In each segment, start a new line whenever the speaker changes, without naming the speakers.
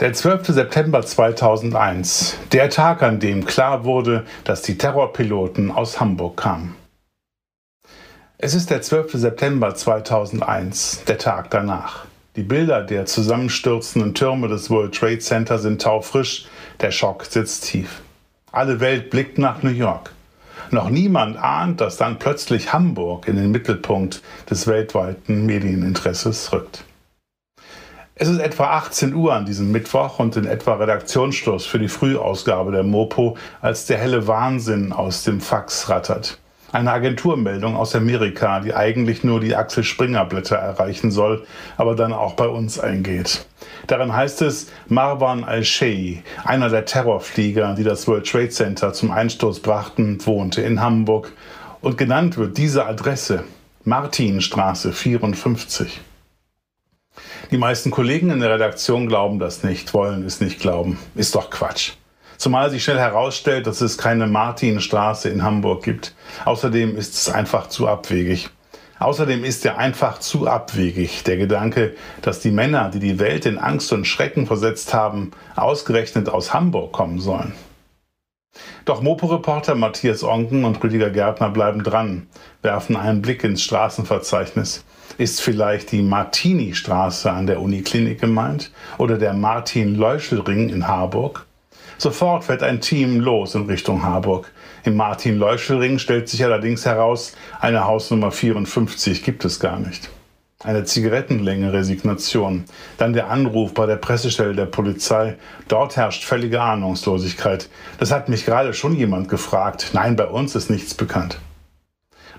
Der 12. September 2001, der Tag, an dem klar wurde, dass die Terrorpiloten aus Hamburg kamen. Es ist der 12. September 2001, der Tag danach. Die Bilder der zusammenstürzenden Türme des World Trade Center sind taufrisch, der Schock sitzt tief. Alle Welt blickt nach New York. Noch niemand ahnt, dass dann plötzlich Hamburg in den Mittelpunkt des weltweiten Medieninteresses rückt. Es ist etwa 18 Uhr an diesem Mittwoch und in etwa Redaktionsschluss für die Frühausgabe der Mopo, als der helle Wahnsinn aus dem Fax rattert. Eine Agenturmeldung aus Amerika, die eigentlich nur die Axel Springer Blätter erreichen soll, aber dann auch bei uns eingeht. Darin heißt es, Marwan al-Shei, einer der Terrorflieger, die das World Trade Center zum Einsturz brachten, wohnte in Hamburg. Und genannt wird diese Adresse, Martinstraße 54. Die meisten Kollegen in der Redaktion glauben das nicht, wollen es nicht glauben. Ist doch Quatsch. Zumal sich schnell herausstellt, dass es keine Martinstraße in Hamburg gibt. Außerdem ist es einfach zu abwegig. Außerdem ist er einfach zu abwegig, der Gedanke, dass die Männer, die die Welt in Angst und Schrecken versetzt haben, ausgerechnet aus Hamburg kommen sollen. Doch Mopo-Reporter Matthias Onken und Rüdiger Gärtner bleiben dran, werfen einen Blick ins Straßenverzeichnis. Ist vielleicht die Martini-Straße an der Uniklinik gemeint oder der Martin-Leuschel-Ring in Harburg? Sofort fährt ein Team los in Richtung Harburg. Im Martin-Leuschel-Ring stellt sich allerdings heraus, eine Hausnummer 54 gibt es gar nicht. Eine Zigarettenlänge Resignation. Dann der Anruf bei der Pressestelle der Polizei. Dort herrscht völlige Ahnungslosigkeit. Das hat mich gerade schon jemand gefragt. Nein, bei uns ist nichts bekannt.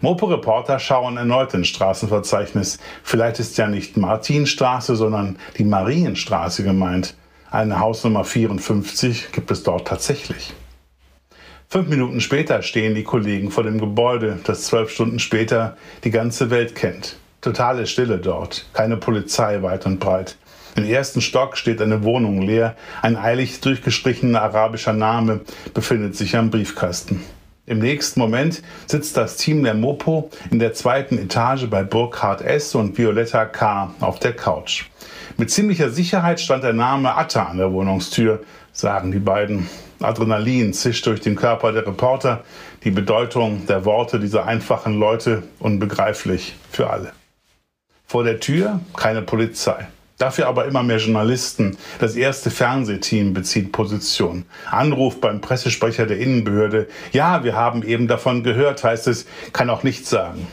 Mopo-Reporter schauen erneut ins Straßenverzeichnis. Vielleicht ist ja nicht Martinstraße, sondern die Marienstraße gemeint. Eine Hausnummer 54 gibt es dort tatsächlich. Fünf Minuten später stehen die Kollegen vor dem Gebäude, das zwölf Stunden später die ganze Welt kennt. Totale Stille dort, keine Polizei weit und breit. Im ersten Stock steht eine Wohnung leer, ein eilig durchgestrichener arabischer Name befindet sich am Briefkasten. Im nächsten Moment sitzt das Team der Mopo in der zweiten Etage bei Burkhard S. und Violetta K. auf der Couch. Mit ziemlicher Sicherheit stand der Name Atta an der Wohnungstür, sagen die beiden. Adrenalin zischt durch den Körper der Reporter, die Bedeutung der Worte dieser einfachen Leute unbegreiflich für alle. Vor der Tür keine Polizei. Dafür aber immer mehr Journalisten. Das erste Fernsehteam bezieht Position. Anruf beim Pressesprecher der Innenbehörde. Ja, wir haben eben davon gehört, heißt es, kann auch nichts sagen.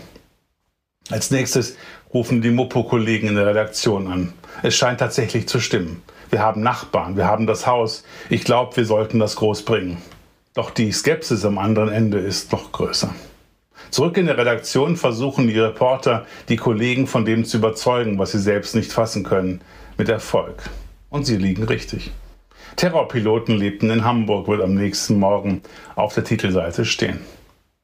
Als nächstes rufen die Mopo-Kollegen in der Redaktion an. Es scheint tatsächlich zu stimmen. Wir haben Nachbarn, wir haben das Haus. Ich glaube, wir sollten das groß bringen. Doch die Skepsis am anderen Ende ist noch größer. Zurück in der Redaktion versuchen die Reporter, die Kollegen von dem zu überzeugen, was sie selbst nicht fassen können, mit Erfolg. Und sie liegen richtig. Terrorpiloten lebten in Hamburg, wird am nächsten Morgen auf der Titelseite stehen.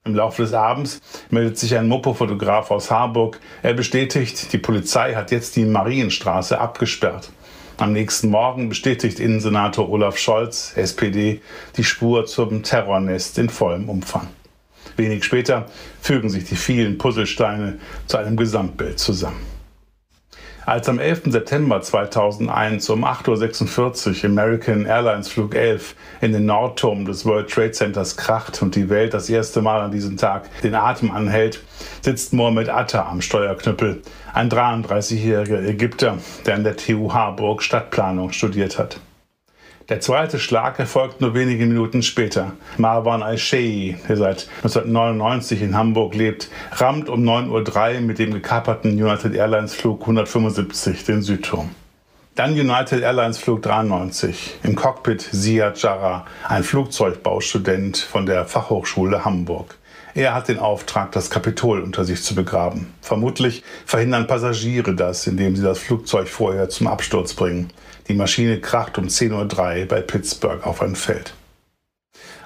Im Laufe des Abends meldet sich ein Mopo-Fotograf aus Harburg. Er bestätigt, die Polizei hat jetzt die Marienstraße abgesperrt. Am nächsten Morgen bestätigt Innensenator Olaf Scholz, SPD, die Spur zum Terrornest in vollem Umfang. Wenig später fügen sich die vielen Puzzlesteine zu einem Gesamtbild zusammen. Als am 11. September 2001 um 8.46 Uhr American Airlines Flug 11 in den Nordturm des World Trade Centers kracht und die Welt das erste Mal an diesem Tag den Atem anhält, sitzt Mohamed Atta am Steuerknüppel, ein 33-jähriger Ägypter, der an der TU Harburg Stadtplanung studiert hat. Der zweite Schlag erfolgt nur wenige Minuten später. Marwan al-Shei, der seit 1999 in Hamburg lebt, rammt um 9.03 Uhr mit dem gekaperten United Airlines Flug 175 den Südturm. Dann United Airlines Flug 93. Im Cockpit Ziad Jarrah, ein Flugzeugbaustudent von der Fachhochschule Hamburg. Er hat den Auftrag, das Kapitol unter sich zu begraben. Vermutlich verhindern Passagiere das, indem sie das Flugzeug vorher zum Absturz bringen. Die Maschine kracht um 10.03 Uhr bei Pittsburgh auf ein Feld.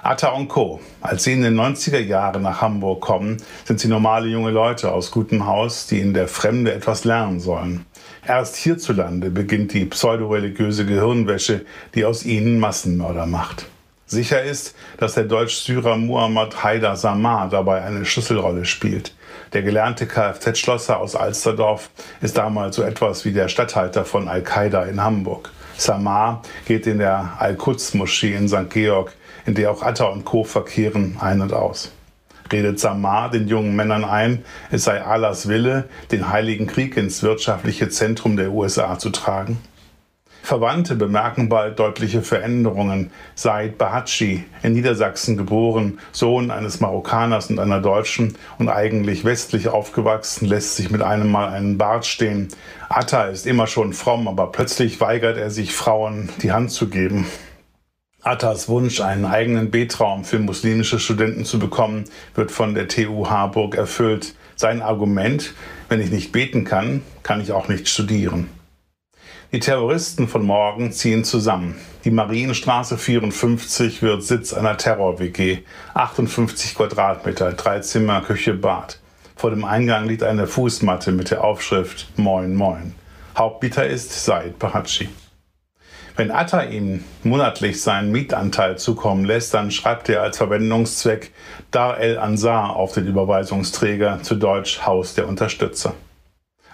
Atta und Co. Als sie in den 90er Jahren nach Hamburg kommen, sind sie normale junge Leute aus gutem Haus, die in der Fremde etwas lernen sollen. Erst hierzulande beginnt die pseudoreligiöse Gehirnwäsche, die aus ihnen Massenmörder macht. Sicher ist, dass der Deutsch-Syrer Muhammad Haider Samar dabei eine Schlüsselrolle spielt. Der gelernte Kfz-Schlosser aus Alsterdorf ist damals so etwas wie der Statthalter von Al-Qaida in Hamburg. Samar geht in der Al-Quds-Moschee in St. Georg, in der auch Atta und Co. verkehren, ein und aus. Redet Samar den jungen Männern ein, es sei Allahs Wille, den Heiligen Krieg ins wirtschaftliche Zentrum der USA zu tragen? Verwandte bemerken bald deutliche Veränderungen. Said Bahatschi, in Niedersachsen geboren, Sohn eines Marokkaners und einer Deutschen und eigentlich westlich aufgewachsen, lässt sich mit einem Mal einen Bart stehen. Atta ist immer schon fromm, aber plötzlich weigert er sich, Frauen die Hand zu geben. Attas Wunsch, einen eigenen Betraum für muslimische Studenten zu bekommen, wird von der TU Harburg erfüllt. Sein Argument, wenn ich nicht beten kann, kann ich auch nicht studieren. Die Terroristen von morgen ziehen zusammen. Die Marienstraße 54 wird Sitz einer Terror-WG. 58 Quadratmeter, drei Zimmer, Küche, Bad. Vor dem Eingang liegt eine Fußmatte mit der Aufschrift Moin Moin. Hauptbieter ist Said Bahatschi. Wenn Atta ihm monatlich seinen Mietanteil zukommen lässt, dann schreibt er als Verwendungszweck Dar el Ansar auf den Überweisungsträger, zu Deutsch Haus der Unterstützer.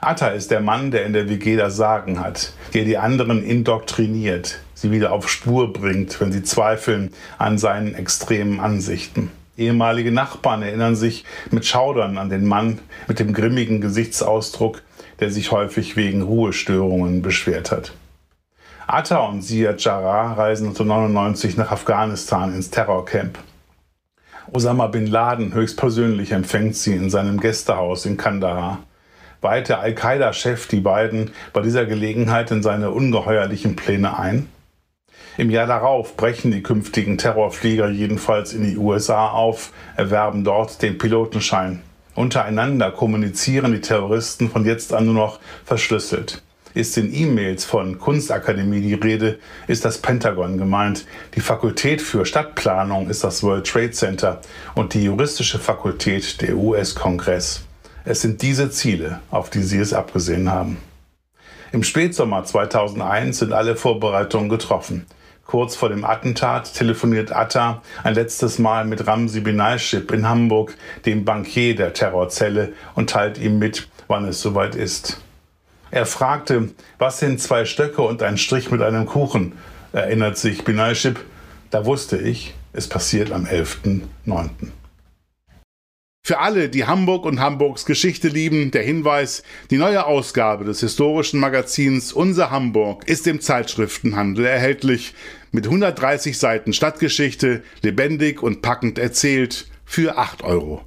Atta ist der Mann, der in der WG das Sagen hat, der die anderen indoktriniert, sie wieder auf Spur bringt, wenn sie zweifeln an seinen extremen Ansichten. Ehemalige Nachbarn erinnern sich mit Schaudern an den Mann mit dem grimmigen Gesichtsausdruck, der sich häufig wegen Ruhestörungen beschwert hat. Atta und Ziad Jarrah reisen 1999 nach Afghanistan ins Terrorcamp. Osama bin Laden höchstpersönlich empfängt sie in seinem Gästehaus in Kandahar weihte Al-Qaida-Chef die beiden bei dieser Gelegenheit in seine ungeheuerlichen Pläne ein? Im Jahr darauf brechen die künftigen Terrorflieger jedenfalls in die USA auf, erwerben dort den Pilotenschein. Untereinander kommunizieren die Terroristen von jetzt an nur noch verschlüsselt. Ist in E-Mails von Kunstakademie die Rede, ist das Pentagon gemeint. Die Fakultät für Stadtplanung ist das World Trade Center und die juristische Fakultät der US-Kongress. Es sind diese Ziele, auf die sie es abgesehen haben. Im Spätsommer 2001 sind alle Vorbereitungen getroffen. Kurz vor dem Attentat telefoniert Atta ein letztes Mal mit Ramsi Benaiship in Hamburg, dem Bankier der Terrorzelle, und teilt ihm mit, wann es soweit ist. Er fragte, was sind zwei Stöcke und ein Strich mit einem Kuchen? Erinnert sich Benaiship. Da wusste ich, es passiert am 11.09. Für alle, die Hamburg und Hamburgs Geschichte lieben, der Hinweis, die neue Ausgabe des historischen Magazins Unser Hamburg ist im Zeitschriftenhandel erhältlich mit 130 Seiten Stadtgeschichte, lebendig und packend erzählt für 8,95 Euro.